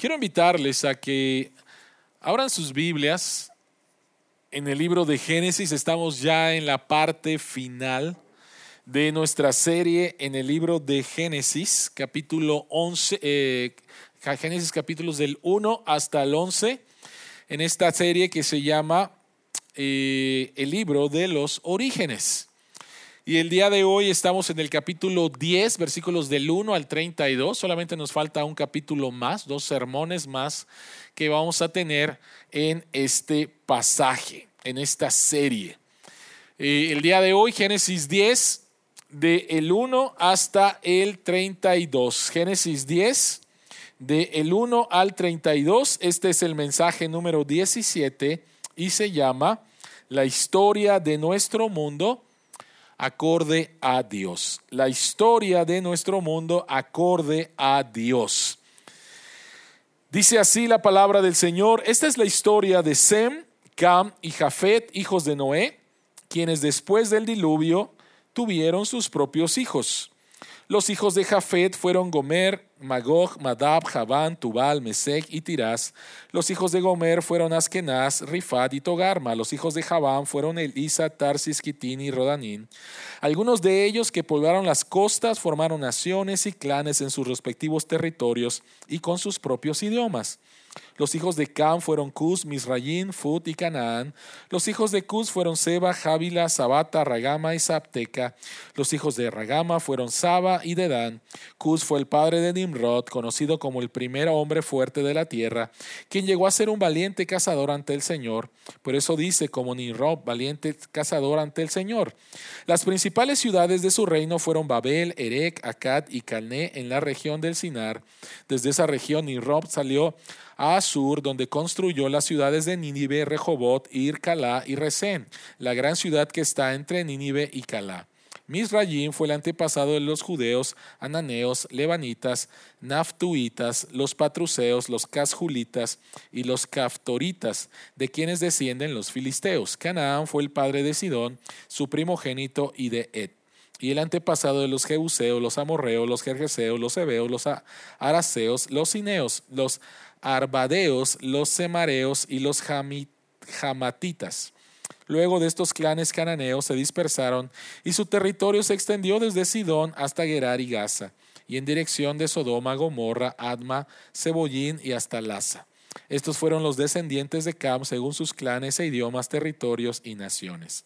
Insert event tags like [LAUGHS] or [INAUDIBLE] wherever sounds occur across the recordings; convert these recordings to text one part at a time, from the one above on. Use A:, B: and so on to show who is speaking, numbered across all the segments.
A: Quiero invitarles a que abran sus Biblias. En el libro de Génesis estamos ya en la parte final de nuestra serie en el libro de Génesis, capítulo 11, eh, Génesis capítulos del 1 hasta el 11, en esta serie que se llama eh, el libro de los orígenes. Y el día de hoy estamos en el capítulo 10, versículos del 1 al 32. Solamente nos falta un capítulo más, dos sermones más que vamos a tener en este pasaje, en esta serie. Eh, el día de hoy, Génesis 10, de el 1 hasta el 32. Génesis 10, de el 1 al 32. Este es el mensaje número 17 y se llama La historia de nuestro mundo acorde a Dios. La historia de nuestro mundo acorde a Dios. Dice así la palabra del Señor. Esta es la historia de Sem, Cam y Jafet, hijos de Noé, quienes después del diluvio tuvieron sus propios hijos. Los hijos de Jafet fueron Gomer, Magog, Madab, Javán, Tubal, Mesec y Tirás. Los hijos de Gomer fueron Askenaz, Rifat y Togarma. Los hijos de Javán fueron Elisa, Tarsis, Kitín y Rodanín. Algunos de ellos que poblaron las costas formaron naciones y clanes en sus respectivos territorios y con sus propios idiomas. Los hijos de Cam fueron Cus, Misrayín, Fut y Canaán. Los hijos de Cus fueron Seba, Jávila, Sabata, Ragama y Sapteca. Los hijos de Ragama fueron Saba y Dedán. Cus fue el padre de Nimrod, conocido como el primer hombre fuerte de la tierra, quien llegó a ser un valiente cazador ante el Señor. Por eso dice como Nimrod, valiente cazador ante el Señor. Las principales ciudades de su reino fueron Babel, Erec, Akkad y Calné en la región del Sinar. Desde esa región Nimrod salió a Asur, donde construyó las ciudades de Nínive, Rehobot, Ir, Calá y Resén, la gran ciudad que está entre Nínive y Calá. Misrayim fue el antepasado de los judeos, ananeos, lebanitas, naftuitas, los patruceos, los casjulitas y los caftoritas, de quienes descienden los filisteos. Canaán fue el padre de Sidón, su primogénito, y de Et y el antepasado de los Jebuseos, los Amorreos, los Jerjeseos, los Hebeos, los Araseos, los Cineos, los Arbadeos, los Semareos y los Jamatitas. Luego de estos clanes cananeos se dispersaron y su territorio se extendió desde Sidón hasta Gerar y Gaza, y en dirección de Sodoma, Gomorra, Adma, Cebollín y hasta Laza. Estos fueron los descendientes de Cam según sus clanes e idiomas, territorios y naciones.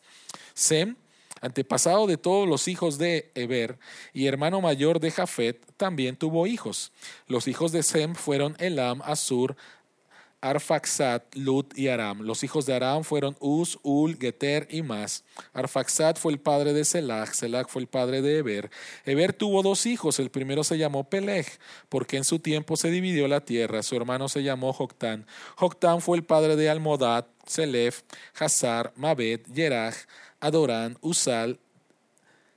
A: Sem antepasado de todos los hijos de Eber y hermano mayor de Jafet, también tuvo hijos. Los hijos de Sem fueron Elam, Asur, Arfaxat, Lut y Aram. Los hijos de Aram fueron Uz, Ul, Geter y más. Arfaxat fue el padre de Selag, Selag fue el padre de Eber. Eber tuvo dos hijos, el primero se llamó Peleg, porque en su tiempo se dividió la tierra. Su hermano se llamó Joctán. Joctán fue el padre de Almodad, Selef, Hazar, Mabet, Yeraj, Adorán, Usal,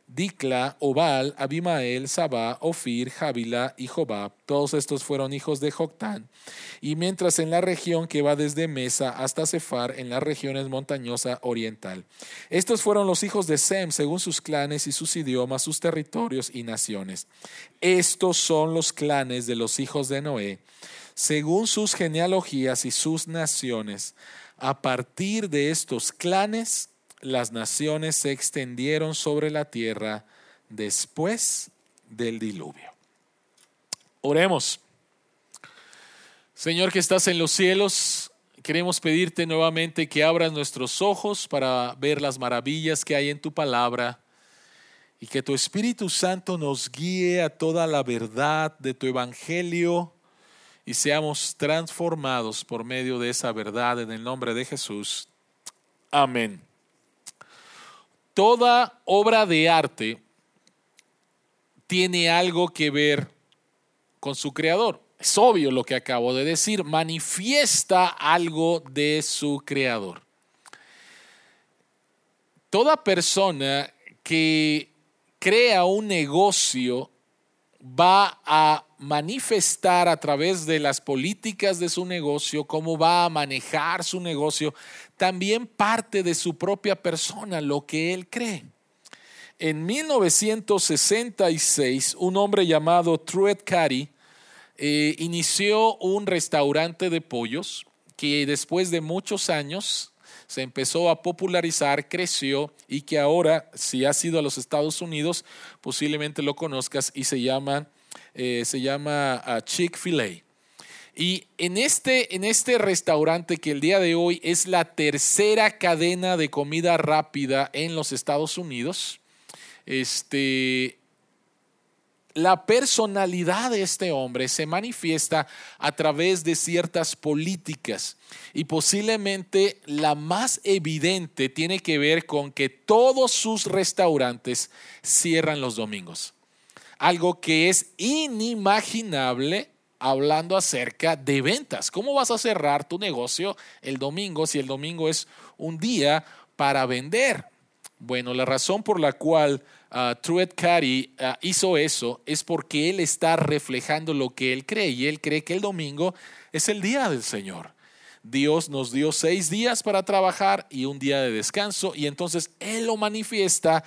A: Dikla, Obal, Abimael, Sabá, Ofir, Javila y Jobab. Todos estos fueron hijos de Joctán. Y mientras en la región que va desde Mesa hasta Cefar, en las regiones montañosa oriental. Estos fueron los hijos de Sem, según sus clanes y sus idiomas, sus territorios y naciones. Estos son los clanes de los hijos de Noé, según sus genealogías y sus naciones. A partir de estos clanes, las naciones se extendieron sobre la tierra después del diluvio. Oremos. Señor que estás en los cielos, queremos pedirte nuevamente que abras nuestros ojos para ver las maravillas que hay en tu palabra y que tu Espíritu Santo nos guíe a toda la verdad de tu Evangelio y seamos transformados por medio de esa verdad en el nombre de Jesús. Amén. Toda obra de arte tiene algo que ver con su creador. Es obvio lo que acabo de decir, manifiesta algo de su creador. Toda persona que crea un negocio va a manifestar a través de las políticas de su negocio, cómo va a manejar su negocio, también parte de su propia persona, lo que él cree. En 1966, un hombre llamado Truett Cary eh, inició un restaurante de pollos que después de muchos años se empezó a popularizar, creció y que ahora, si has ido a los Estados Unidos, posiblemente lo conozcas y se llama, eh, se llama ah, Chick-fil-A. Y en este, en este restaurante que el día de hoy es la tercera cadena de comida rápida en los Estados Unidos, este, la personalidad de este hombre se manifiesta a través de ciertas políticas y posiblemente la más evidente tiene que ver con que todos sus restaurantes cierran los domingos. Algo que es inimaginable hablando acerca de ventas. ¿Cómo vas a cerrar tu negocio el domingo si el domingo es un día para vender? Bueno, la razón por la cual uh, Truett Cathy uh, hizo eso es porque él está reflejando lo que él cree y él cree que el domingo es el día del Señor. Dios nos dio seis días para trabajar y un día de descanso y entonces Él lo manifiesta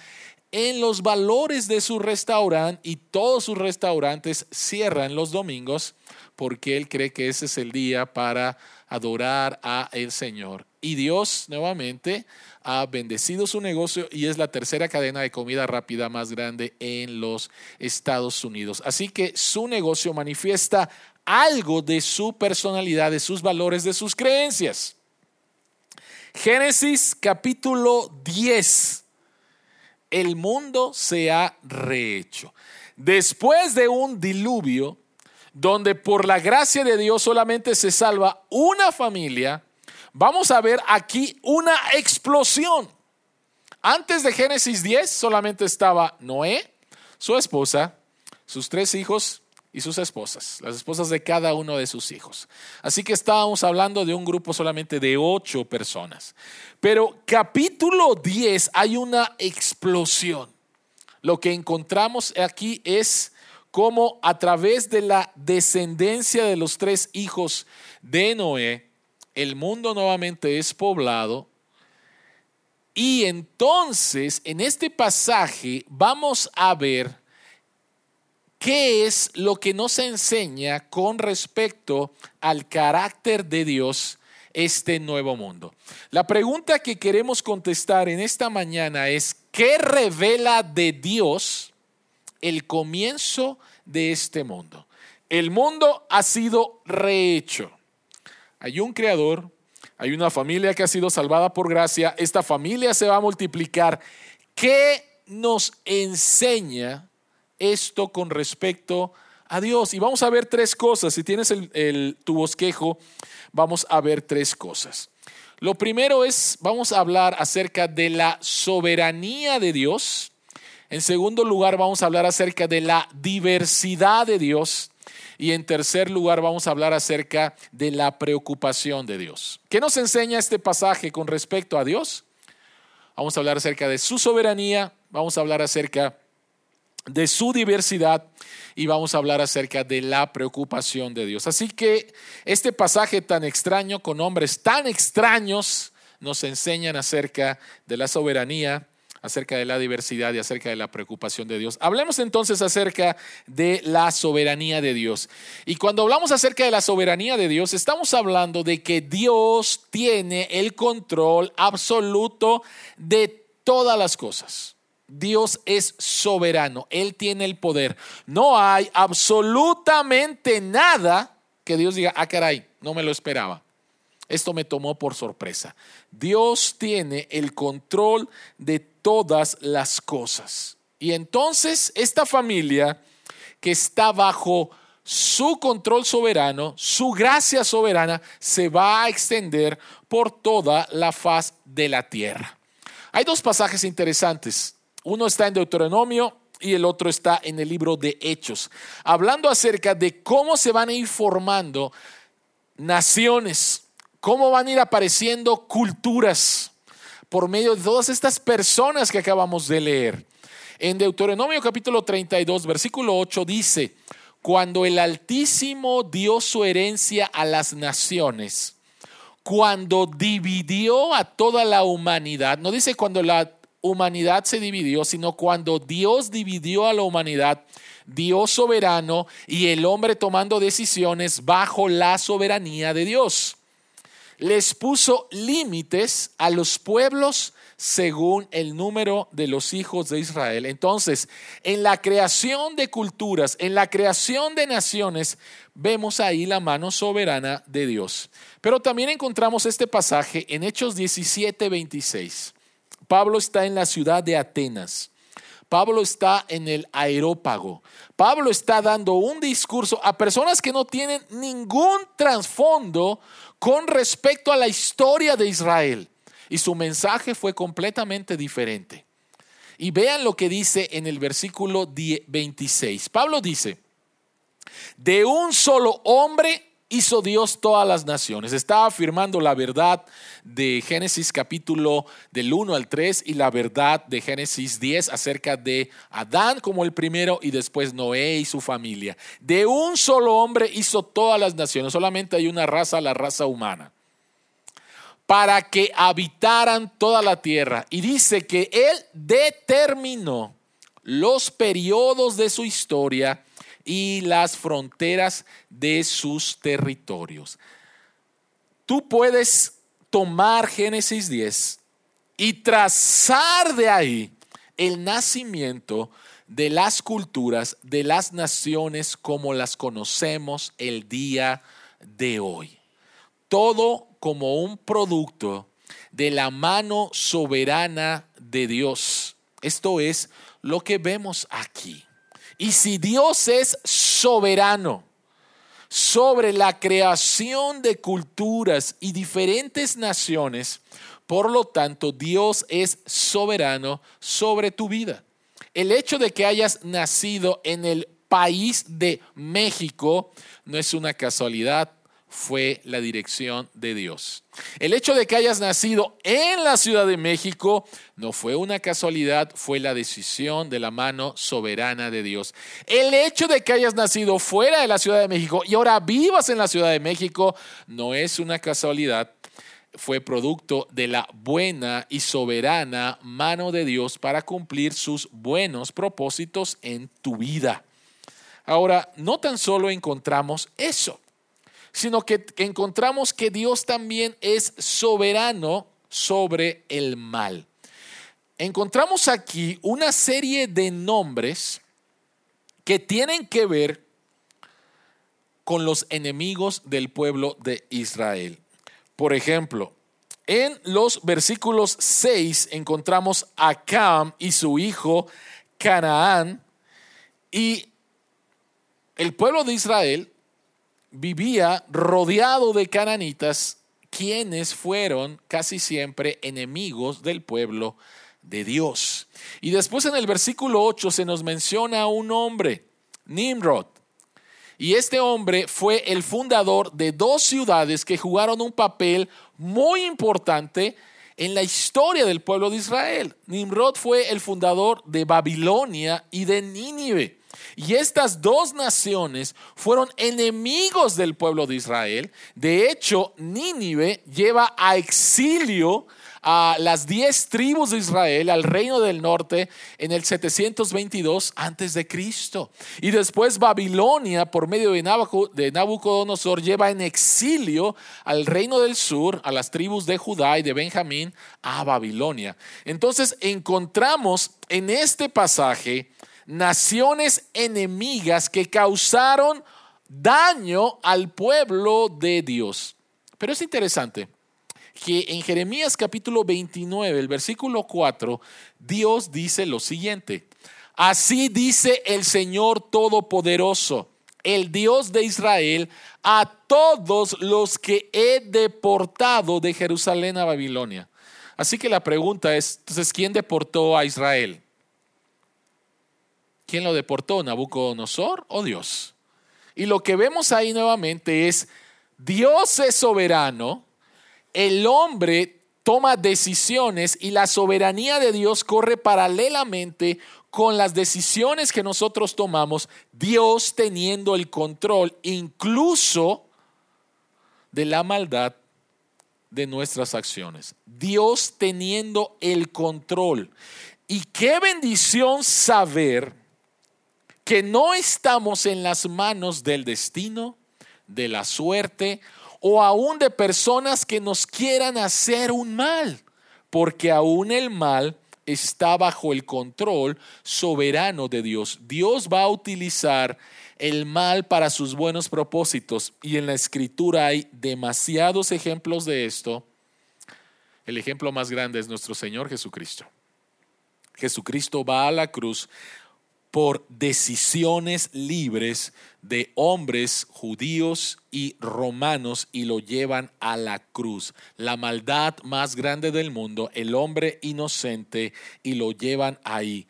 A: en los valores de su restaurante y todos sus restaurantes cierran los domingos porque Él cree que ese es el día para adorar a el Señor. Y Dios nuevamente ha bendecido su negocio y es la tercera cadena de comida rápida más grande en los Estados Unidos. Así que su negocio manifiesta algo de su personalidad, de sus valores, de sus creencias. Génesis capítulo 10. El mundo se ha rehecho. Después de un diluvio, donde por la gracia de Dios solamente se salva una familia, vamos a ver aquí una explosión. Antes de Génesis 10 solamente estaba Noé, su esposa, sus tres hijos y sus esposas, las esposas de cada uno de sus hijos. Así que estábamos hablando de un grupo solamente de ocho personas. Pero capítulo 10 hay una explosión. Lo que encontramos aquí es cómo a través de la descendencia de los tres hijos de Noé, el mundo nuevamente es poblado. Y entonces, en este pasaje, vamos a ver qué es lo que nos enseña con respecto al carácter de Dios este nuevo mundo. La pregunta que queremos contestar en esta mañana es, ¿qué revela de Dios el comienzo de este mundo? El mundo ha sido rehecho. Hay un creador, hay una familia que ha sido salvada por gracia, esta familia se va a multiplicar. ¿Qué nos enseña esto con respecto a Dios? Y vamos a ver tres cosas. Si tienes el, tu bosquejo, vamos a ver tres cosas. Lo primero es, vamos a hablar acerca de la soberanía de Dios. En segundo lugar, vamos a hablar acerca de la diversidad de Dios. Y en tercer lugar vamos a hablar acerca de la preocupación de Dios. ¿Qué nos enseña este pasaje con respecto a Dios? Vamos a hablar acerca de su soberanía, vamos a hablar acerca de su diversidad y vamos a hablar acerca de la preocupación de Dios. Así que este pasaje tan extraño con hombres tan extraños nos enseñan acerca de la soberanía, acerca de la diversidad y acerca de la preocupación de Dios. Hablemos entonces acerca de la soberanía de Dios. Y cuando hablamos acerca de la soberanía de Dios, estamos hablando de que Dios tiene el control absoluto de todas las cosas. Dios es soberano, Él tiene el poder. No hay absolutamente nada que Dios diga, ah, caray, no me lo esperaba. Esto me tomó por sorpresa. Dios tiene el control de todas las cosas. Y entonces esta familia que está bajo su control soberano, su gracia soberana, se va a extender por toda la faz de la tierra. Hay dos pasajes interesantes. Uno está en Deuteronomio y el otro está en el libro de Hechos, hablando acerca de cómo se van a ir formando naciones, cómo van a ir apareciendo culturas por medio de todas estas personas que acabamos de leer. En Deuteronomio capítulo 32, versículo 8 dice, cuando el Altísimo dio su herencia a las naciones, cuando dividió a toda la humanidad, no dice cuando la humanidad se dividió, sino cuando Dios dividió a la humanidad, Dios soberano y el hombre tomando decisiones bajo la soberanía de Dios. Les puso límites a los pueblos según el número de los hijos de Israel. Entonces, en la creación de culturas, en la creación de naciones, vemos ahí la mano soberana de Dios. Pero también encontramos este pasaje en Hechos 17, 26. Pablo está en la ciudad de Atenas. Pablo está en el aerópago. Pablo está dando un discurso a personas que no tienen ningún trasfondo con respecto a la historia de Israel. Y su mensaje fue completamente diferente. Y vean lo que dice en el versículo 26. Pablo dice, de un solo hombre hizo Dios todas las naciones. Está afirmando la verdad de Génesis capítulo del 1 al 3 y la verdad de Génesis 10 acerca de Adán como el primero y después Noé y su familia. De un solo hombre hizo todas las naciones. Solamente hay una raza, la raza humana. Para que habitaran toda la tierra. Y dice que Él determinó los periodos de su historia y las fronteras de sus territorios. Tú puedes tomar Génesis 10 y trazar de ahí el nacimiento de las culturas, de las naciones como las conocemos el día de hoy. Todo como un producto de la mano soberana de Dios. Esto es lo que vemos aquí. Y si Dios es soberano sobre la creación de culturas y diferentes naciones, por lo tanto Dios es soberano sobre tu vida. El hecho de que hayas nacido en el país de México no es una casualidad, fue la dirección de Dios. El hecho de que hayas nacido en la Ciudad de México no fue una casualidad, fue la decisión de la mano soberana de Dios. El hecho de que hayas nacido fuera de la Ciudad de México y ahora vivas en la Ciudad de México no es una casualidad, fue producto de la buena y soberana mano de Dios para cumplir sus buenos propósitos en tu vida. Ahora, no tan solo encontramos eso, sino que encontramos que Dios también es soberano sobre el mal. Encontramos aquí una serie de nombres que tienen que ver con los enemigos del pueblo de Israel. Por ejemplo, en los versículos 6 encontramos a Cam y su hijo Canaán y el pueblo de Israel vivía rodeado de cananitas, quienes fueron casi siempre enemigos del pueblo de Dios. Y después en el versículo 8 se nos menciona un hombre, Nimrod. Y este hombre fue el fundador de dos ciudades que jugaron un papel muy importante en la historia del pueblo de Israel. Nimrod fue el fundador de Babilonia y de Nínive. Y estas dos naciones fueron enemigos del pueblo de Israel. De hecho, Nínive lleva a exilio a las diez tribus de Israel, al reino del norte, en el 722 antes de Cristo. Y después Babilonia, por medio de Nabucodonosor, lleva en exilio al reino del sur, a las tribus de Judá y de Benjamín, a Babilonia. Entonces encontramos en este pasaje naciones enemigas que causaron daño al pueblo de Dios. Pero es interesante que en Jeremías capítulo 29, el versículo 4, Dios dice lo siguiente. Así dice el Señor Todopoderoso, el Dios de Israel, a todos los que he deportado de Jerusalén a Babilonia. Así que la pregunta es, entonces, ¿quién deportó a Israel? ¿Quién lo deportó? ¿Nabucodonosor o Dios? Y lo que vemos ahí nuevamente es, Dios es soberano, el hombre toma decisiones y la soberanía de Dios corre paralelamente con las decisiones que nosotros tomamos, Dios teniendo el control incluso de la maldad de nuestras acciones. Dios teniendo el control. Y qué bendición saber que no estamos en las manos del destino, de la suerte o aún de personas que nos quieran hacer un mal, porque aún el mal está bajo el control soberano de Dios. Dios va a utilizar el mal para sus buenos propósitos y en la escritura hay demasiados ejemplos de esto. El ejemplo más grande es nuestro Señor Jesucristo. Jesucristo va a la cruz por decisiones libres de hombres judíos y romanos y lo llevan a la cruz. La maldad más grande del mundo, el hombre inocente y lo llevan ahí.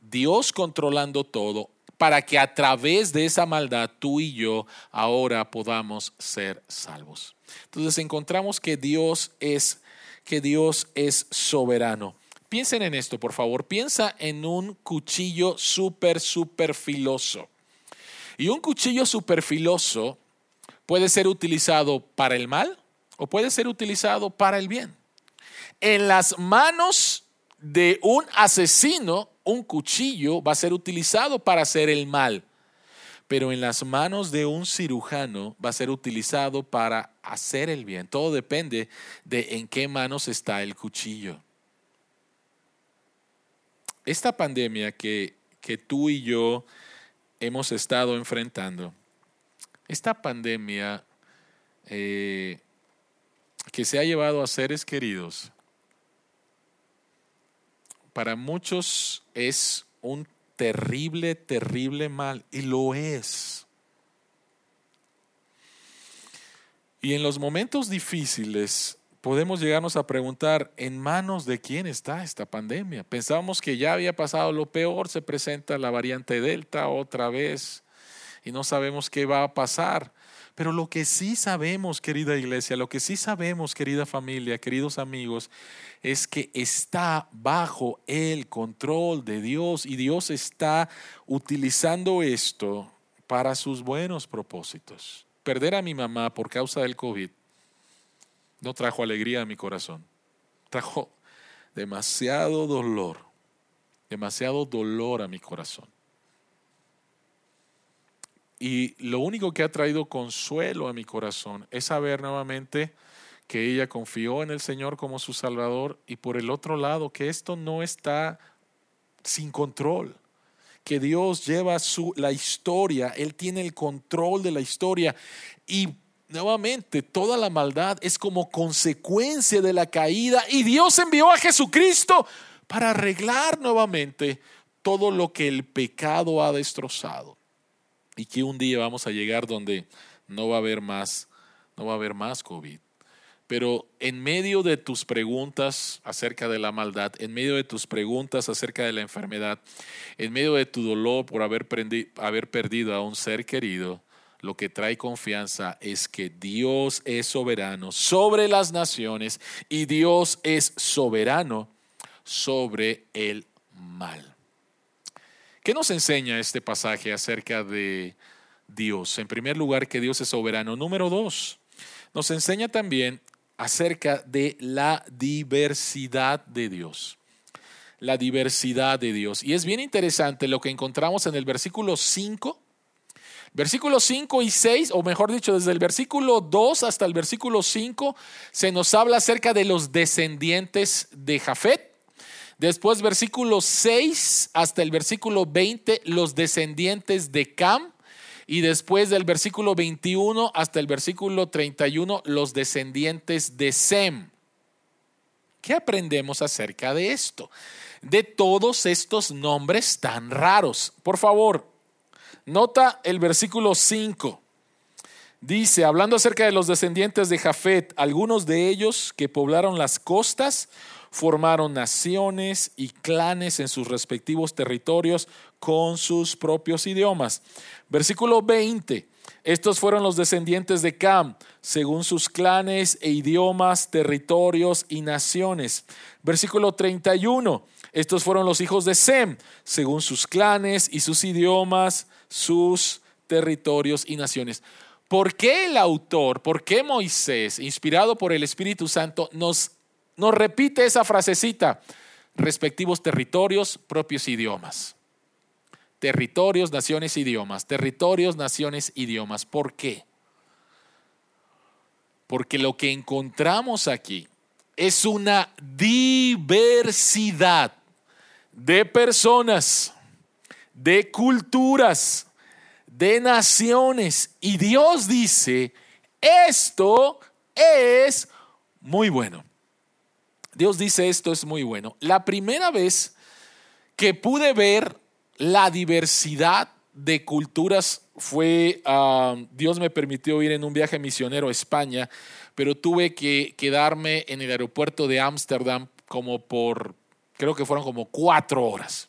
A: Dios controlando todo para que a través de esa maldad tú y yo ahora podamos ser salvos. Entonces encontramos que Dios es que Dios es soberano. Piensen en esto, por favor. Piensa en un cuchillo súper, súper filoso. Y un cuchillo súper filoso puede ser utilizado para el mal o puede ser utilizado para el bien. En las manos de un asesino, un cuchillo va a ser utilizado para hacer el mal. Pero en las manos de un cirujano va a ser utilizado para hacer el bien. Todo depende de en qué manos está el cuchillo esta pandemia que, que tú y yo hemos estado enfrentando, esta pandemia eh, que se ha llevado a seres queridos, para muchos es un terrible, terrible mal, y lo es. Y en los momentos difíciles podemos llegarnos a preguntar, ¿en manos de quién está esta pandemia? Pensábamos que ya había pasado lo peor, se presenta la variante Delta otra vez y no sabemos qué va a pasar. Pero lo que sí sabemos, querida iglesia, lo que sí sabemos, querida familia, queridos amigos, es que está bajo el control de Dios y Dios está utilizando esto para sus buenos propósitos. Perder a mi mamá por causa del COVID no trajo alegría a mi corazón. Trajo demasiado dolor, demasiado dolor a mi corazón. Y lo único que ha traído consuelo a mi corazón es saber nuevamente que ella confió en el Señor como su Salvador y por el otro lado que esto no está sin control, que Dios lleva su, la historia, Él tiene el control de la historia y nuevamente, toda la maldad es como consecuencia de la caída y Dios envió a Jesucristo para arreglar nuevamente todo lo que el pecado ha destrozado. Y que un día vamos a llegar donde no va a haber más, no va a haber más COVID. Pero en medio de tus preguntas acerca de la maldad, en medio de tus preguntas acerca de la enfermedad, en medio de tu dolor por haber, haber perdido a un ser querido, lo que trae confianza es que Dios es soberano sobre las naciones y Dios es soberano sobre el mal. ¿Qué nos enseña este pasaje acerca de Dios? En primer lugar, que Dios es soberano. Número dos, nos enseña también acerca de la diversidad de Dios. La diversidad de Dios. Y es bien interesante lo que encontramos en el versículo 5 Versículos 5 y 6, o mejor dicho, desde el versículo 2 hasta el versículo 5, se nos habla acerca de los descendientes de Jafet. Después, versículo 6 hasta el versículo 20, los descendientes de Cam. Y después del versículo 21 hasta el versículo 31, los descendientes de Sem. ¿Qué aprendemos acerca de esto? De todos estos nombres tan raros. Por favor, Nota el versículo 5. Dice, hablando acerca de los descendientes de Jafet, algunos de ellos que poblaron las costas formaron naciones y clanes en sus respectivos territorios con sus propios idiomas. Versículo 20. Estos fueron los descendientes de Cam, según sus clanes e idiomas, territorios y naciones. Versículo 31. Estos fueron los hijos de Sem, según sus clanes y sus idiomas, sus territorios y naciones. ¿por qué el autor, por qué Moisés, inspirado por el Espíritu Santo, nos, nos repite esa frasecita? Respectivos territorios, propios idiomas. Territorios, naciones, idiomas. Territorios, naciones, idiomas. ¿Por qué? Porque lo que encontramos aquí es una diversidad de personas, de culturas, de naciones. Y Dios dice, esto es muy bueno. Dios dice, esto es muy bueno. La primera vez que pude ver la diversidad de culturas fue, ah, Dios me permitió ir en un viaje misionero a España, pero tuve que quedarme en el aeropuerto de Ámsterdam como por, creo que fueron como cuatro horas.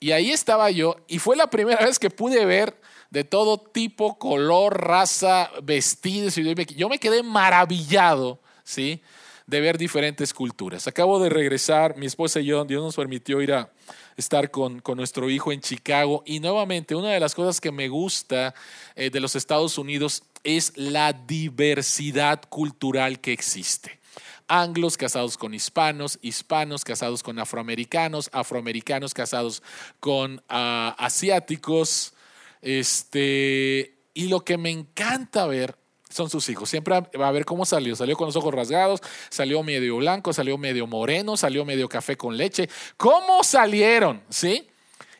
A: Y ahí estaba yo y fue la primera vez que pude ver de todo tipo, color, raza, vestidos. Yo me quedé maravillado, ¿sí? De ver diferentes culturas. Acabo de regresar, mi esposa y yo, Dios nos permitió ir a estar con, nuestro hijo en Chicago. Y nuevamente, una de las cosas que me gusta eh, de los Estados Unidos es la diversidad cultural que existe anglos casados con hispanos, hispanos casados con afroamericanos, afroamericanos casados con ah, asiáticos. Este, y lo que me encanta ver son sus hijos. Siempre va a ver cómo salió. Salió con los ojos rasgados, salió medio blanco, salió medio moreno, salió medio café con leche. ¿Cómo salieron? ¿Sí?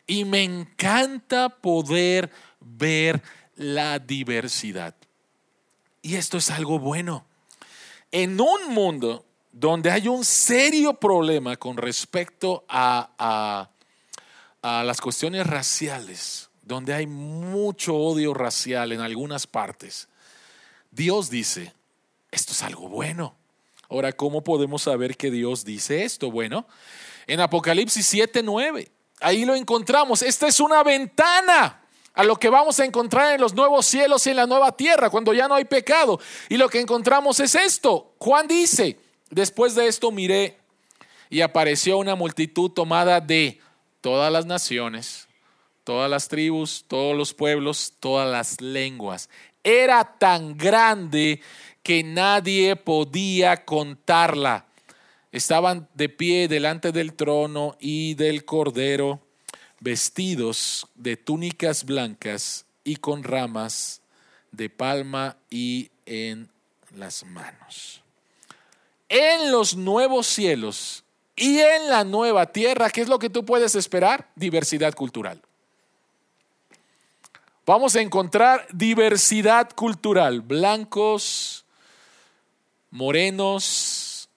A: Y me encanta poder ver la diversidad. Y esto es algo bueno. En un mundo donde hay un serio problema con respecto a, a las cuestiones raciales, donde hay mucho odio racial en algunas partes, Dios dice, esto es algo bueno. Ahora, ¿cómo podemos saber que Dios dice esto? Bueno, en Apocalipsis 7, 9, ahí lo encontramos. Esta es una ventana a lo que vamos a encontrar en los nuevos cielos y en la nueva tierra, cuando ya no hay pecado. Y lo que encontramos es esto. Juan dice, después de esto miré y apareció una multitud tomada de todas las naciones, todas las tribus, todos los pueblos, todas las lenguas era tan grande que nadie podía contarla. Estaban de pie delante del trono y del cordero, vestidos de túnicas blancas y con ramas de palma y en las manos. En los nuevos cielos y en la nueva tierra, ¿qué es lo que tú puedes esperar? Diversidad cultural vamos a encontrar diversidad cultural, blancos, morenos,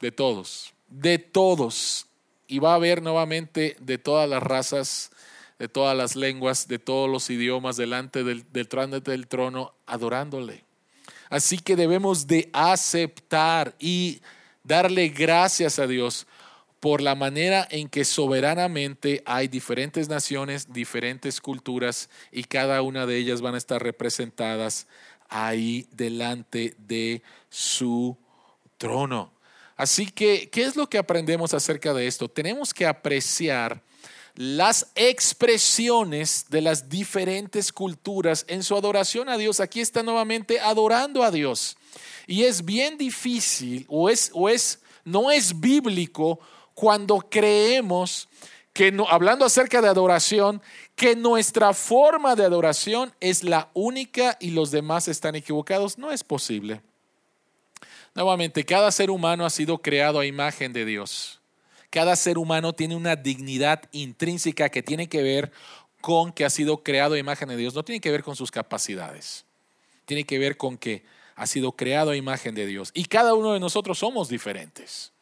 A: de todos, de todos. Y va a haber nuevamente de todas las razas, de todas las lenguas, de todos los idiomas delante del, del, del trono, adorándole. Así que debemos de aceptar y darle gracias a Dios por la manera en que soberanamente hay diferentes naciones, diferentes culturas y cada una de ellas van a estar representadas ahí delante de su trono. Así que, ¿qué es lo que aprendemos acerca de esto? Tenemos que apreciar las expresiones de las diferentes culturas en su adoración a Dios. Aquí está nuevamente adorando a Dios. Y es bien difícil o es, o es no es bíblico cuando creemos que, no, hablando acerca de adoración, que nuestra forma de adoración es la única y los demás están equivocados, no es posible. Nuevamente, cada ser humano ha sido creado a imagen de Dios. Cada ser humano tiene una dignidad intrínseca que tiene que ver con que ha sido creado a imagen de Dios. No tiene que ver con sus capacidades. Tiene que ver con que ha sido creado a imagen de Dios. Y cada uno de nosotros somos diferentes.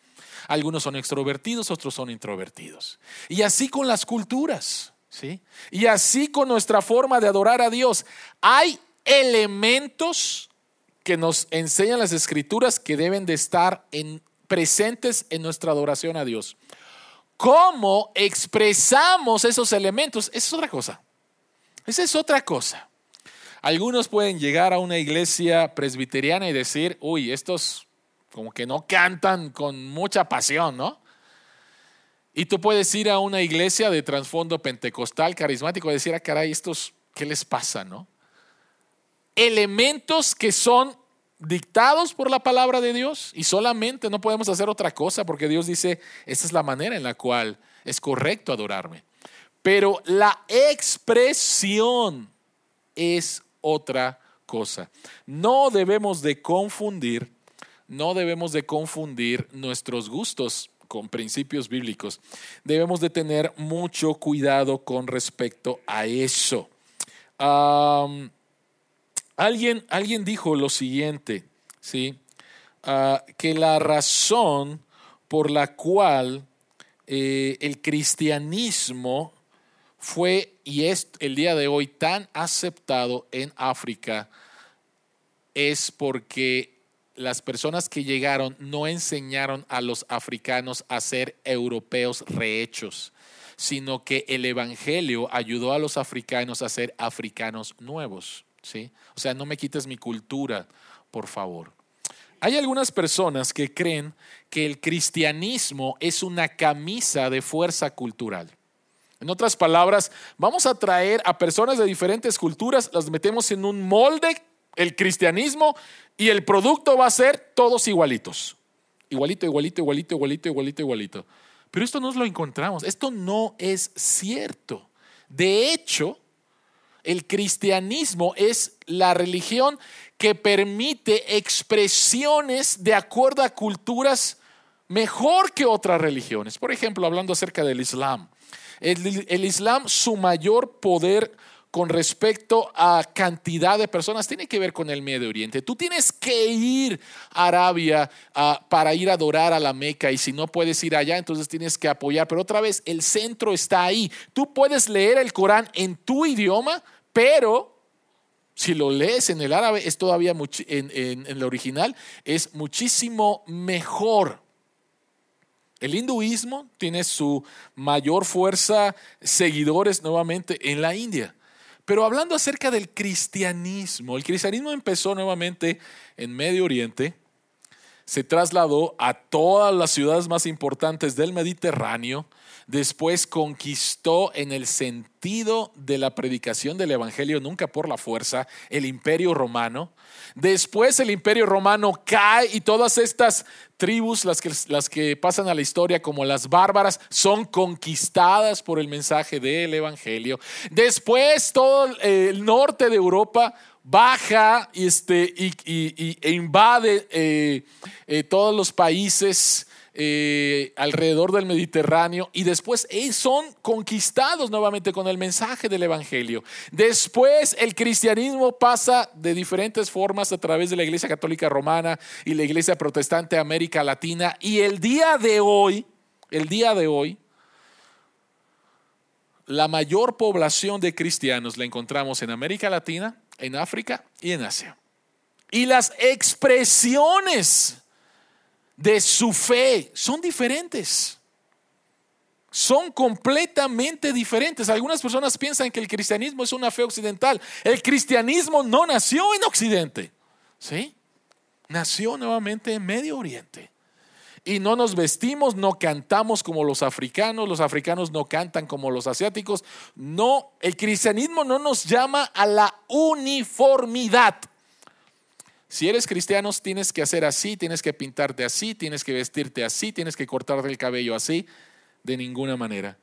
A: Algunos son extrovertidos, otros son introvertidos. Y así con las culturas, ¿sí? Y así con nuestra forma de adorar a Dios. Hay elementos que nos enseñan las escrituras que deben de estar en, presentes en nuestra adoración a Dios. ¿Cómo expresamos esos elementos? Esa es otra cosa. Esa es otra cosa. Algunos pueden llegar a una iglesia presbiteriana y decir, uy, estos como que no cantan con mucha pasión, ¿no? Y tú puedes ir a una iglesia de trasfondo pentecostal, carismático, y decir, ah, caray, estos, ¿qué les pasa, no? Elementos que son dictados por la palabra de Dios y solamente no podemos hacer otra cosa porque Dios dice, esa es la manera en la cual es correcto adorarme. Pero la expresión es otra cosa. No debemos de confundir, no debemos de confundir nuestros gustos con principios bíblicos. Debemos de tener mucho cuidado con respecto a eso. Alguien, alguien dijo lo siguiente, ¿sí? Ah, que la razón por la cual eh, el cristianismo fue y es el día de hoy tan aceptado en África es porque las personas que llegaron no enseñaron a los africanos a ser europeos rehechos, sino que el Evangelio ayudó a los africanos a ser africanos nuevos. ¿Sí? O sea, no me quites mi cultura, por favor. Hay algunas personas que creen que el cristianismo es una camisa de fuerza cultural. En otras palabras, vamos a traer a personas de diferentes culturas, las metemos en un molde, el cristianismo, y el producto va a ser todos igualitos. Igualito, igualito, igualito, igualito, igualito, igualito. Pero esto no lo encontramos, esto no es cierto. De hecho, el cristianismo es la religión que permite expresiones de acuerdo a culturas mejor que otras religiones. Por ejemplo, hablando acerca del Islam. El, Islam, su mayor poder con respecto a cantidad de personas tiene que ver con el Medio Oriente. Tú tienes que ir a Arabia para ir a adorar a la Meca y si no puedes ir allá, entonces tienes que apoyar. Pero otra vez, el centro está ahí. Tú puedes leer el Corán en tu idioma, pero si lo lees en el árabe, es todavía en, en el original, es muchísimo mejor. El hinduismo tiene su mayor fuerza, seguidores nuevamente en la India. Pero hablando acerca del cristianismo, el cristianismo empezó nuevamente en Medio Oriente, se trasladó a todas las ciudades más importantes del Mediterráneo, después conquistó en el sentido de la predicación del Evangelio, nunca por la fuerza, el imperio romano. Después el imperio romano cae y todas estas tribus, las que, las que pasan a la historia como las bárbaras, son conquistadas por el mensaje del Evangelio. Después todo el norte de Europa baja este, y, e invade eh, eh, todos los países eh, alrededor del Mediterráneo y después son conquistados nuevamente con el mensaje del Evangelio. Después el cristianismo pasa de diferentes formas a través de la Iglesia Católica Romana y la Iglesia Protestante de América Latina y el día de hoy, el día de hoy, la mayor población de cristianos la encontramos en América Latina, en África y en Asia. Y las expresiones de su fe son diferentes. Son completamente diferentes. Algunas personas piensan que el cristianismo es una fe occidental. El cristianismo no nació en Occidente. ¿Sí? Nació nuevamente en Medio Oriente. Y no nos vestimos, no cantamos como los africanos, los africanos no cantan como los asiáticos. No, el cristianismo no nos llama a la uniformidad. Si eres cristiano, tienes que hacer así, tienes que pintarte así, tienes que vestirte así, tienes que cortarte el cabello así. De ninguna manera.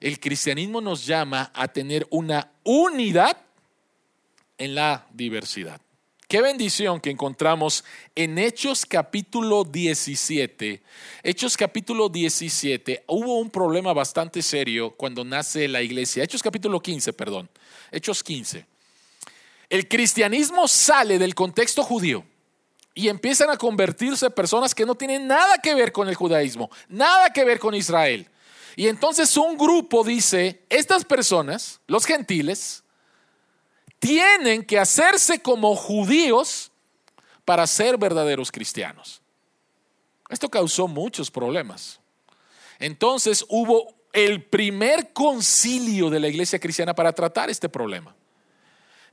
A: El cristianismo nos llama a tener una unidad en la diversidad. Qué bendición que encontramos en Hechos capítulo 17. Hechos capítulo 17. Hubo un problema bastante serio cuando nace la iglesia. Hechos capítulo 15, perdón. Hechos 15 el cristianismo sale del contexto judío y empiezan a convertirse personas que no tienen nada que ver con el judaísmo, nada que ver con Israel. Y entonces un grupo dice, estas personas, los gentiles, tienen que hacerse como judíos para ser verdaderos cristianos. Esto causó muchos problemas. Entonces hubo el primer concilio de la iglesia cristiana para tratar este problema.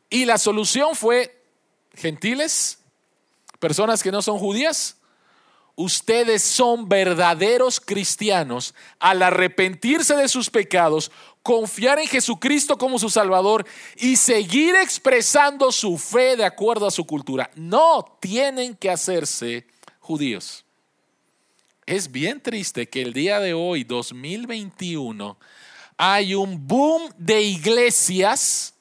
A: Y la solución fue gentiles, personas que no son judías, ustedes son verdaderos cristianos al arrepentirse de sus pecados, confiar en Jesucristo como su Salvador y seguir expresando su fe de acuerdo a su cultura. No tienen que hacerse judíos. Es bien triste que el día de hoy, 2021, hay un boom de iglesias.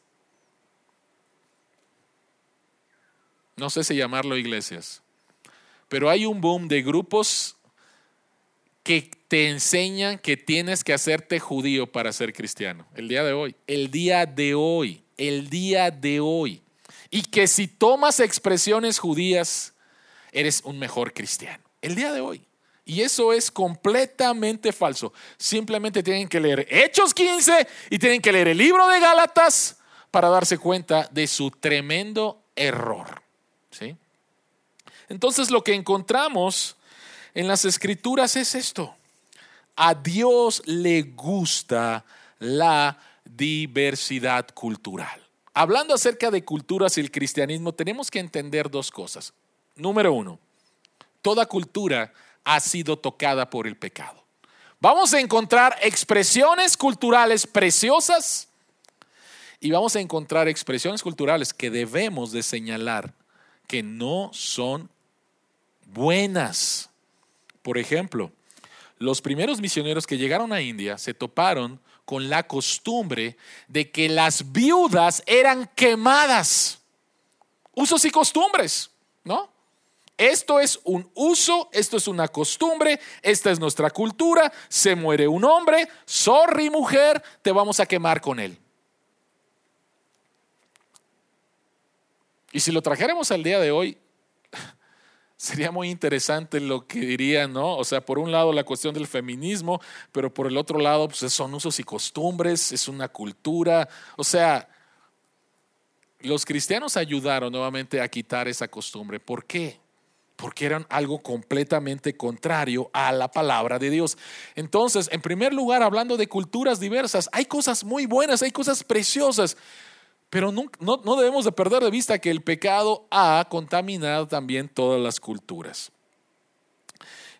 A: No sé si llamarlo iglesias, pero hay un boom de grupos que te enseñan que tienes que hacerte judío para ser cristiano. El día de hoy, el día de hoy, el día de hoy. Y que si tomas expresiones judías, eres un mejor cristiano. El día de hoy. Y eso es completamente falso. Simplemente tienen que leer Hechos 15 y tienen que leer el libro de Gálatas para darse cuenta de su tremendo error. Entonces lo que encontramos en las escrituras es esto. A Dios le gusta la diversidad cultural. Hablando acerca de culturas y el cristianismo, tenemos que entender dos cosas. Número uno, toda cultura ha sido tocada por el pecado. Vamos a encontrar expresiones culturales preciosas y vamos a encontrar expresiones culturales que debemos de señalar que no son buenas. Por ejemplo, los primeros misioneros que llegaron a India se toparon con la costumbre de que las viudas eran quemadas. Usos y costumbres, ¿no? Esto es un uso, esto es una costumbre, esta es nuestra cultura. Se muere un hombre, sorry mujer, te vamos a quemar con él. Y si lo trajéramos al día de hoy, [LAUGHS] sería muy interesante lo que dirían, ¿no? O sea, por un lado la cuestión del feminismo, pero por el otro lado pues son usos y costumbres, es una cultura. O sea, los cristianos ayudaron nuevamente a quitar esa costumbre. ¿Por qué? porque eran algo completamente contrario a la palabra de Dios. Entonces, en primer lugar, hablando de culturas diversas, hay cosas muy buenas, hay cosas preciosas, pero no, debemos de perder de vista que el pecado ha contaminado también todas las culturas.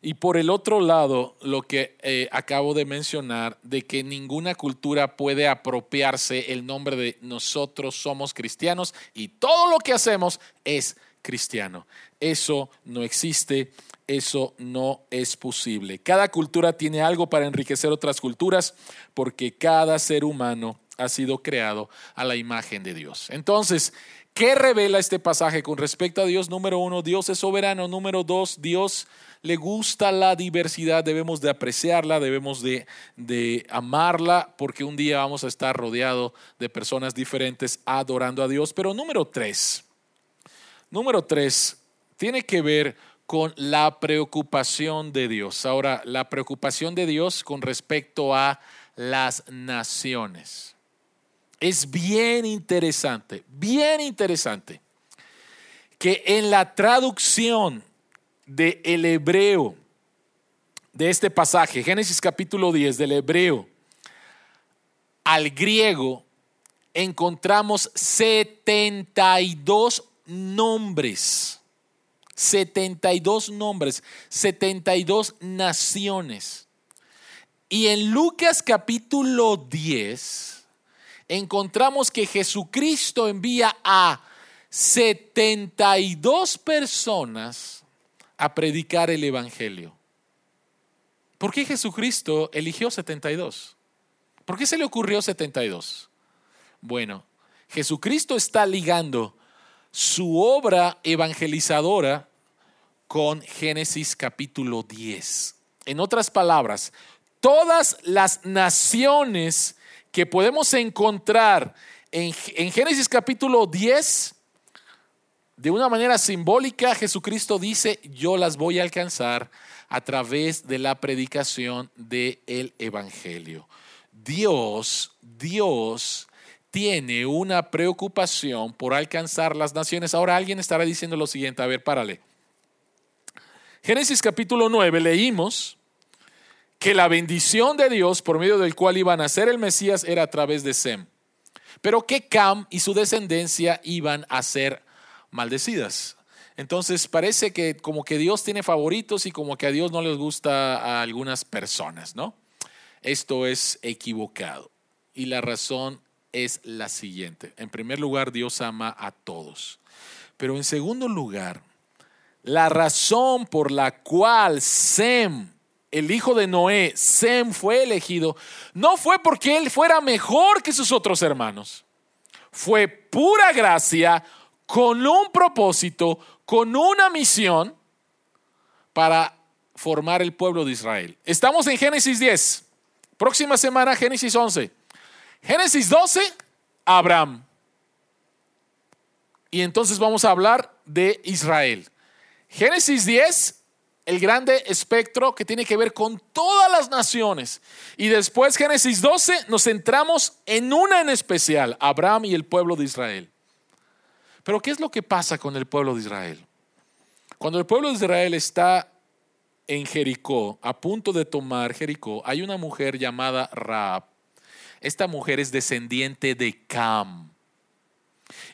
A: Y por el otro lado, lo que eh, acabo de mencionar, de que ninguna cultura puede apropiarse el nombre de nosotros somos cristianos y todo lo que hacemos es cristiano. Eso no existe, eso no es posible. Cada cultura tiene algo para enriquecer otras culturas porque cada ser humano ha sido creado a la imagen de Dios. Entonces, ¿qué revela este pasaje con respecto a Dios? Número uno, Dios es soberano. Número dos, Dios le gusta la diversidad, debemos de apreciarla, debemos de, de amarla, porque un día vamos a estar rodeado de personas diferentes adorando a Dios. Pero número tres, número tres, tiene que ver con la preocupación de Dios. Ahora, la preocupación de Dios con respecto a las naciones. Es bien interesante, bien interesante, que en la traducción del el hebreo de este pasaje, Génesis capítulo 10 del hebreo al griego, encontramos 72 nombres 72 nombres, 72 naciones. Y en Lucas capítulo 10 encontramos que Jesucristo envía a 72 personas a predicar el Evangelio. ¿Por qué Jesucristo eligió 72? ¿Por qué se le ocurrió 72? Bueno, Jesucristo está ligando su obra evangelizadora con Génesis capítulo 10. En otras palabras, todas las naciones que podemos encontrar en, Génesis capítulo 10, de una manera simbólica, Jesucristo dice, yo las voy a alcanzar a través de la predicación del el Evangelio. Dios, Dios tiene una preocupación por alcanzar las naciones. Ahora alguien estará diciendo lo siguiente, a ver, párale. Génesis capítulo 9 leímos que la bendición de Dios por medio del cual iba a nacer el Mesías era a través de Sem, pero que Cam y su descendencia iban a ser maldecidas. Entonces parece que como que Dios tiene favoritos y como que a Dios no les gusta a algunas personas, ¿no? Esto es equivocado. Y la razón es la siguiente. En primer lugar, Dios ama a todos. Pero en segundo lugar, la razón por la cual Sem, el hijo de Noé, Sem fue elegido, no fue porque él fuera mejor que sus otros hermanos. Fue pura gracia, con un propósito, con una misión para formar el pueblo de Israel. Estamos en Génesis 10. Próxima semana, Génesis 11. Génesis 12, Abraham. Y entonces vamos a hablar de Israel. Génesis 10, el grande espectro que tiene que ver con todas las naciones. Y después Génesis 12 nos centramos en una en especial, Abraham y el pueblo de Israel. Pero ¿qué es lo que pasa con el pueblo de Israel? Cuando el pueblo de Israel está en Jericó, a punto de tomar Jericó, hay una mujer llamada Raab. Esta mujer es descendiente de Cam.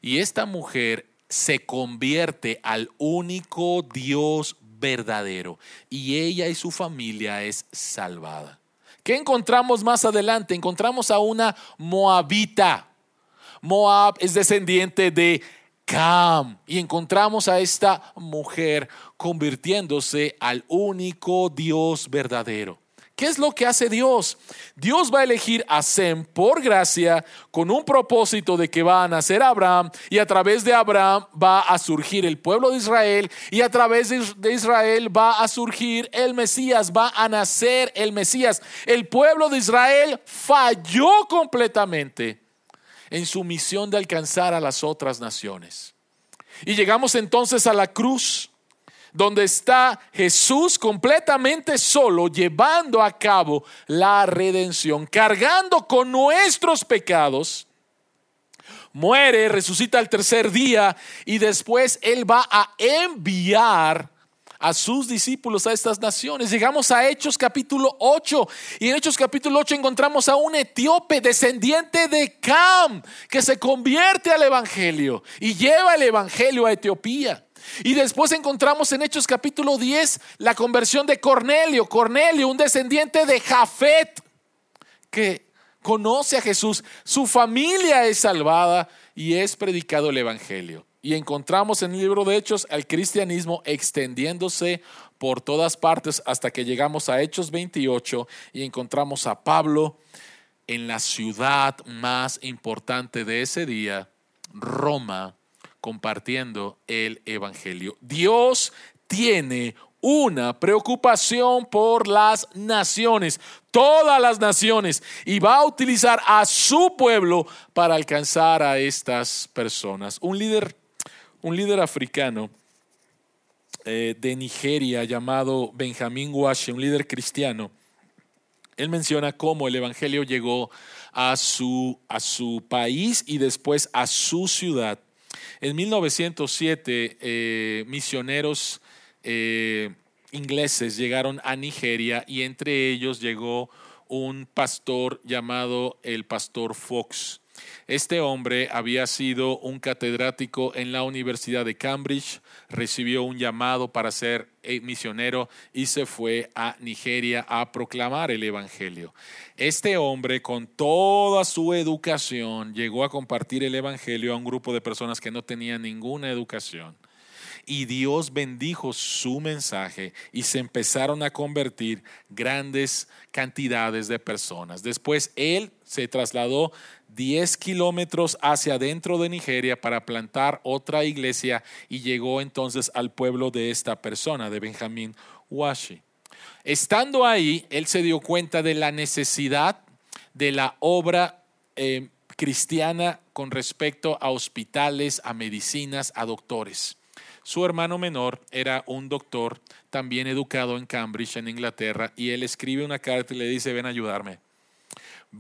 A: Y esta mujer se convierte al único Dios verdadero y ella y su familia es salvada. ¿Qué encontramos más adelante? Encontramos a una moabita. Moab es descendiente de Cam y encontramos a esta mujer convirtiéndose al único Dios verdadero. ¿Qué es lo que hace Dios? Dios va a elegir a Sem por gracia con un propósito de que va a nacer Abraham y a través de Abraham va a surgir el pueblo de Israel y a través de Israel va a surgir el Mesías, va a nacer el Mesías. El pueblo de Israel falló completamente en su misión de alcanzar a las otras naciones. Y llegamos entonces a la cruz donde está Jesús completamente solo, llevando a cabo la redención, cargando con nuestros pecados. Muere, resucita el tercer día y después Él va a enviar a sus discípulos a estas naciones. Llegamos a Hechos capítulo 8 y en Hechos capítulo 8 encontramos a un etíope descendiente de Cam que se convierte al Evangelio y lleva el Evangelio a Etiopía. Y después encontramos en Hechos capítulo 10 la conversión de Cornelio. Cornelio, un descendiente de Jafet, que conoce a Jesús. Su familia es salvada y es predicado el Evangelio. Y encontramos en el libro de Hechos al cristianismo extendiéndose por todas partes hasta que llegamos a Hechos 28 y encontramos a Pablo en la ciudad más importante de ese día, Roma, compartiendo el Evangelio. Dios tiene una preocupación por las naciones, todas las naciones, y va a utilizar a su pueblo para alcanzar a estas personas. Un líder, un líder africano eh, de Nigeria llamado Benjamín Washi, un líder cristiano, él menciona cómo el Evangelio llegó a su, a su país y después a su ciudad en 1907, eh, misioneros eh, ingleses llegaron a Nigeria y entre ellos llegó un pastor llamado el pastor Fox. Este hombre había sido un catedrático en la Universidad de Cambridge, recibió un llamado para ser eh, misionero y se fue a Nigeria a proclamar el Evangelio. Este hombre con toda su educación llegó a compartir el Evangelio a un grupo de personas que no tenían ninguna educación y Dios bendijo su mensaje y se empezaron a convertir grandes cantidades de personas. Después él se trasladó 10 kilómetros hacia adentro de Nigeria para plantar otra iglesia y llegó entonces al pueblo de esta persona, de Benjamín Washi. Estando ahí, él se dio cuenta de la necesidad de la obra eh, cristiana con respecto a hospitales, a medicinas, a doctores. Su hermano menor era un doctor también educado en Cambridge, en Inglaterra, y él escribe una carta y le dice, ven a ayudarme.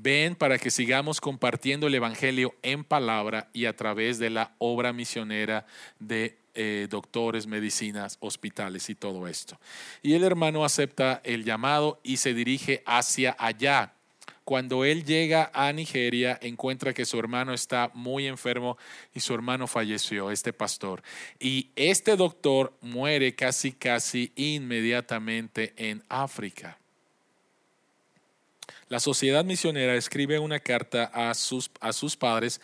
A: Ven para que sigamos compartiendo el Evangelio en palabra y a través de la obra misionera de eh, doctores, medicinas, hospitales y todo esto. Y el hermano acepta el llamado y se dirige hacia allá cuando él llega a Nigeria, encuentra que su hermano está muy enfermo y su hermano falleció, este pastor. Y este doctor muere casi, casi inmediatamente en África. La sociedad misionera escribe una carta a sus, a sus padres.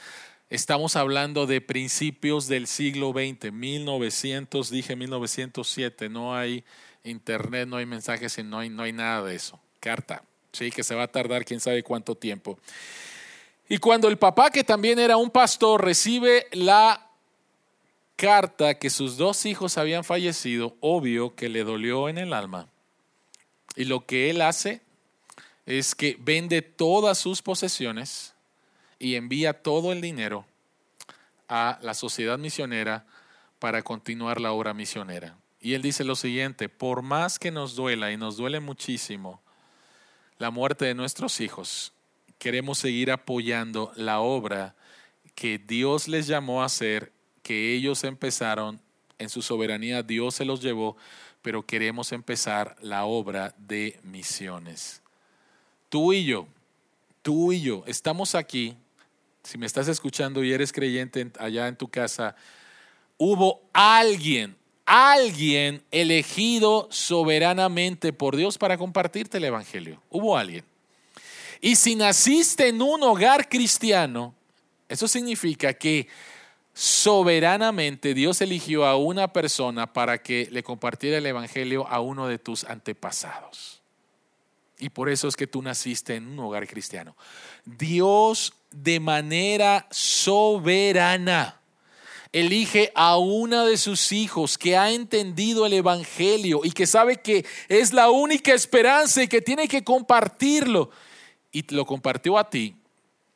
A: Estamos hablando de principios del siglo XX, 1900, dije 1907, no hay internet, no hay mensajes, no hay, no hay nada de eso. Carta. ¿sí? que se va a tardar quién sabe cuánto tiempo. Y cuando el papá, que también era un pastor, recibe la carta que sus dos hijos habían fallecido, obvio que le dolió en el alma. Y lo que él hace es que vende todas sus posesiones y envía todo el dinero a la sociedad misionera para continuar la obra misionera. Y él dice lo siguiente, por más que nos duela y nos duele muchísimo, la muerte de nuestros hijos, queremos seguir apoyando la obra que Dios les llamó a hacer, que ellos empezaron en su soberanía, Dios se los llevó, pero queremos empezar la obra de misiones. Tú y yo, tú y yo, estamos aquí, si me estás escuchando y eres creyente allá en tu casa, hubo alguien alguien elegido soberanamente por Dios para compartirte el Evangelio. Hubo alguien. Y si naciste en un hogar cristiano, eso significa que soberanamente Dios eligió a una persona para que le compartiera el Evangelio a uno de tus antepasados. Y por eso es que tú naciste en un hogar cristiano. Dios de manera soberana elige a una de sus hijos que ha entendido el Evangelio y que sabe que es la única esperanza y que tiene que compartirlo. Y lo compartió a ti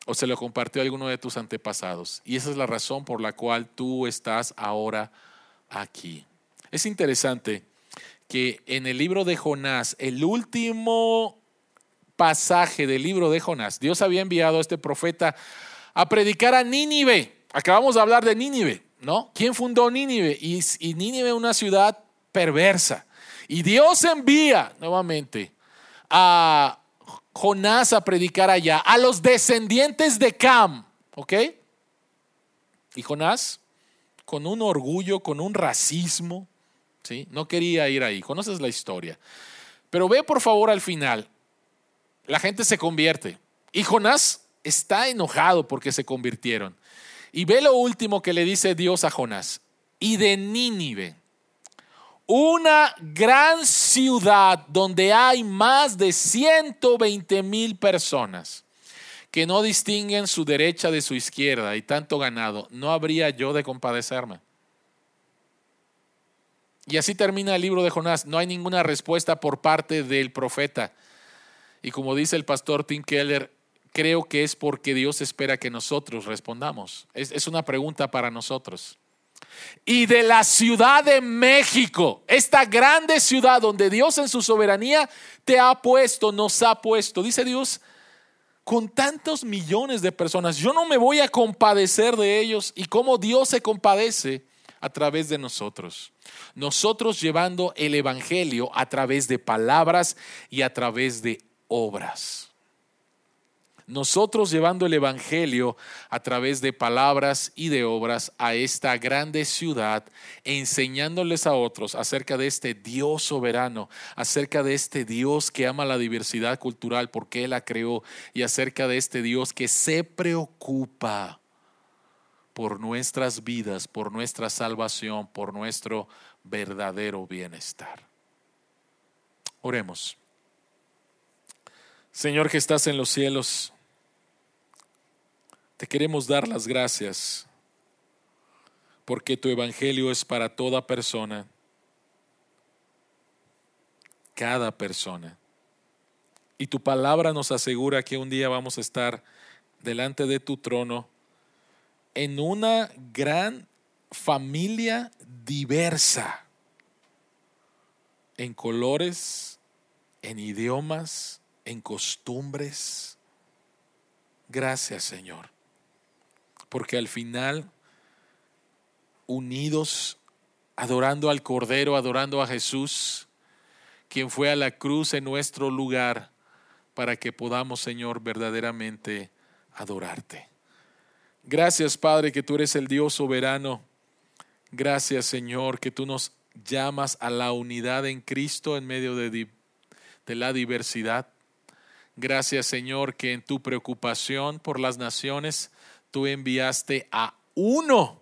A: o se lo compartió a alguno de tus antepasados. Y esa es la razón por la cual tú estás ahora aquí. Es interesante que en el libro de Jonás, el último pasaje del libro de Jonás, Dios había enviado a este profeta a predicar a Nínive. Acabamos de hablar de Nínive. ¿no? ¿Quién fundó Nínive? Y, y Nínive una ciudad perversa. Y Dios envía nuevamente a Jonás a predicar allá, a los descendientes de Cam, ¿ok? Y Jonás, con un orgullo, con un racismo, ¿sí? No quería ir ahí, conoces la historia. Pero ve por favor al final, la gente se convierte. Y Jonás está enojado porque se convirtieron. Y ve lo último que le dice Dios a Jonás. Y de Nínive, una gran ciudad donde hay más de 120 mil personas que no distinguen su derecha de su izquierda y tanto ganado, no habría yo de compadecerme. Y así termina el libro de Jonás. No hay ninguna respuesta por parte del profeta. Y como dice el pastor Tim Keller, creo que es porque Dios espera que nosotros respondamos. Es, una pregunta para nosotros. Y de la ciudad de México, esta grande ciudad donde Dios en su soberanía te ha puesto, nos ha puesto. Dice Dios, con tantos millones de personas, yo no me voy a compadecer de ellos y cómo Dios se compadece a través de nosotros. Nosotros llevando el Evangelio a través de palabras y a través de obras. Nosotros llevando el Evangelio a través de palabras y de obras a esta grande ciudad, enseñándoles a otros acerca de este Dios soberano, acerca de este Dios que ama la diversidad cultural porque Él la creó y acerca de este Dios que se preocupa por nuestras vidas, por nuestra salvación, por nuestro verdadero bienestar. Oremos. Señor que estás en los cielos, te queremos dar las gracias porque tu evangelio es para toda persona, cada persona. Y tu palabra nos asegura que un día vamos a estar delante de tu trono en una gran familia diversa, en colores, en idiomas, en costumbres. Gracias Señor porque al final, unidos, adorando al Cordero, adorando a Jesús, quien fue a la cruz en nuestro lugar, para que podamos, Señor, verdaderamente adorarte. Gracias, Padre, que tú eres el Dios soberano. Gracias, Señor, que tú nos llamas a la unidad en Cristo en medio de, la diversidad. Gracias, Señor, que en tu preocupación por las naciones tú enviaste a uno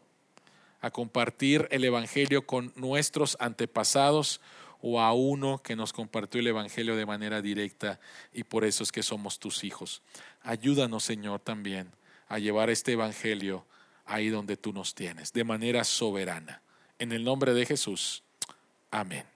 A: a compartir el Evangelio con nuestros antepasados o a uno que nos compartió el Evangelio de manera directa y por eso es que somos tus hijos. Ayúdanos, Señor, también a llevar este Evangelio ahí donde tú nos tienes, de manera soberana. En el nombre de Jesús. Amén.